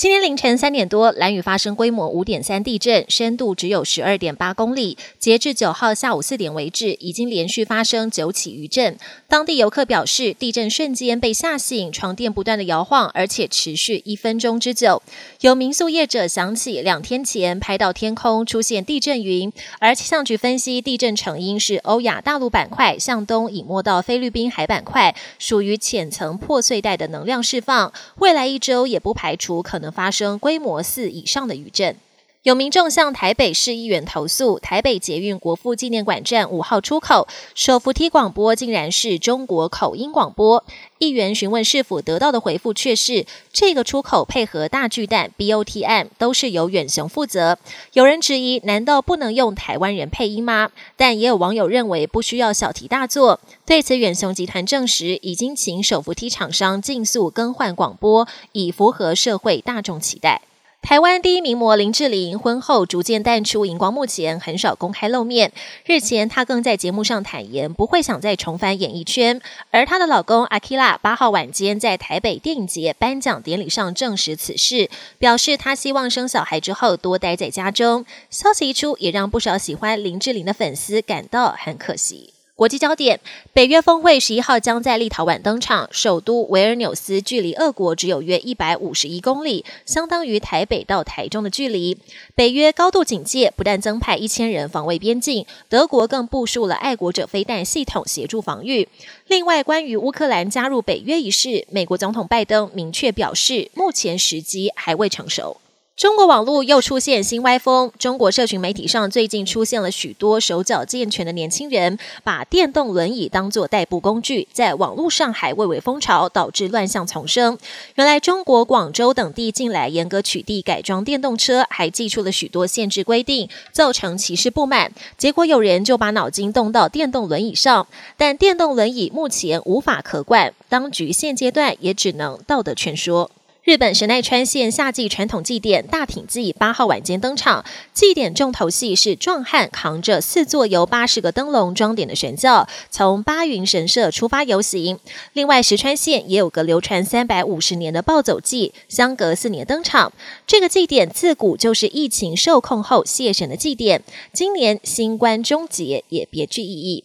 今天凌晨三点多，蓝屿发生规模五点三地震，深度只有十二点八公里。截至九号下午四点为止，已经连续发生九起余震。当地游客表示，地震瞬间被吓醒，床垫不断的摇晃，而且持续一分钟之久。有民宿业者想起两天前拍到天空出现地震云，而气象局分析地震成因是欧亚大陆板块向东隐没到菲律宾海板块，属于浅层破碎带的能量释放。未来一周也不排除可能。发生规模四以上的余震，有民众向台北市议员投诉，台北捷运国父纪念馆站五号出口手扶梯广播竟然是中国口音广播。议员询问是否得到的回复却是这个出口配合大巨蛋 BOT 案都是由远雄负责。有人质疑，难道不能用台湾人配音吗？但也有网友认为不需要小题大做。对此，远雄集团证实已经请手扶梯厂商尽速更换广播，以符合社会大众期待。台湾第一名模林志玲婚后逐渐淡出荧光幕前，很少公开露面。日前，她更在节目上坦言不会想再重返演艺圈。而她的老公阿基拉八号晚间在台北电影节颁奖典礼上证实此事，表示他希望生小孩之后多待在家中。消息一出，也让不少喜欢林志玲的粉丝感到很可惜。国际焦点：北约峰会十一号将在立陶宛登场，首都维尔纽斯距离俄国只有约一百五十一公里，相当于台北到台中的距离。北约高度警戒，不但增派一千人防卫边境，德国更部署了爱国者飞弹系统协助防御。另外，关于乌克兰加入北约一事，美国总统拜登明确表示，目前时机还未成熟。中国网络又出现新歪风。中国社群媒体上最近出现了许多手脚健全的年轻人，把电动轮椅当作代步工具，在网络上还蔚为风潮，导致乱象丛生。原来中国广州等地近来严格取缔改装电动车，还寄出了许多限制规定，造成骑士不满。结果有人就把脑筋动到电动轮椅上，但电动轮椅目前无法可管，当局现阶段也只能道德劝说。日本神奈川县夏季传统祭典大挺祭八号晚间登场，祭典重头戏是壮汉扛着四座由八十个灯笼装点的神轿，从八云神社出发游行。另外，石川县也有个流传三百五十年的暴走祭，相隔四年登场。这个祭典自古就是疫情受控后谢神的祭典，今年新冠终结也别具意义。